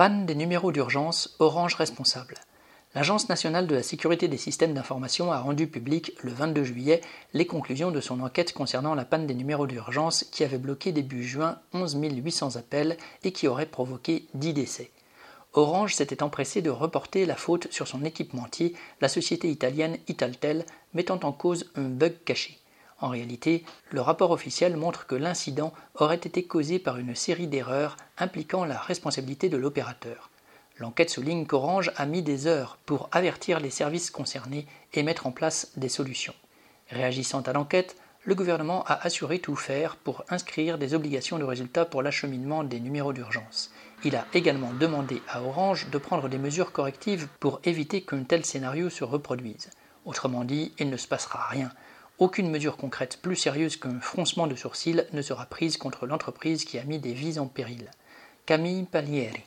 Panne des numéros d'urgence, Orange responsable. L'Agence nationale de la sécurité des systèmes d'information a rendu public le 22 juillet les conclusions de son enquête concernant la panne des numéros d'urgence qui avait bloqué début juin 11 800 appels et qui aurait provoqué 10 décès. Orange s'était empressé de reporter la faute sur son équipementier, la société italienne Italtel, mettant en cause un bug caché. En réalité, le rapport officiel montre que l'incident aurait été causé par une série d'erreurs impliquant la responsabilité de l'opérateur. L'enquête souligne qu'Orange a mis des heures pour avertir les services concernés et mettre en place des solutions. Réagissant à l'enquête, le gouvernement a assuré tout faire pour inscrire des obligations de résultat pour l'acheminement des numéros d'urgence. Il a également demandé à Orange de prendre des mesures correctives pour éviter qu'un tel scénario se reproduise. Autrement dit, il ne se passera rien. Aucune mesure concrète plus sérieuse qu'un froncement de sourcils ne sera prise contre l'entreprise qui a mis des vies en péril. Camille Palieri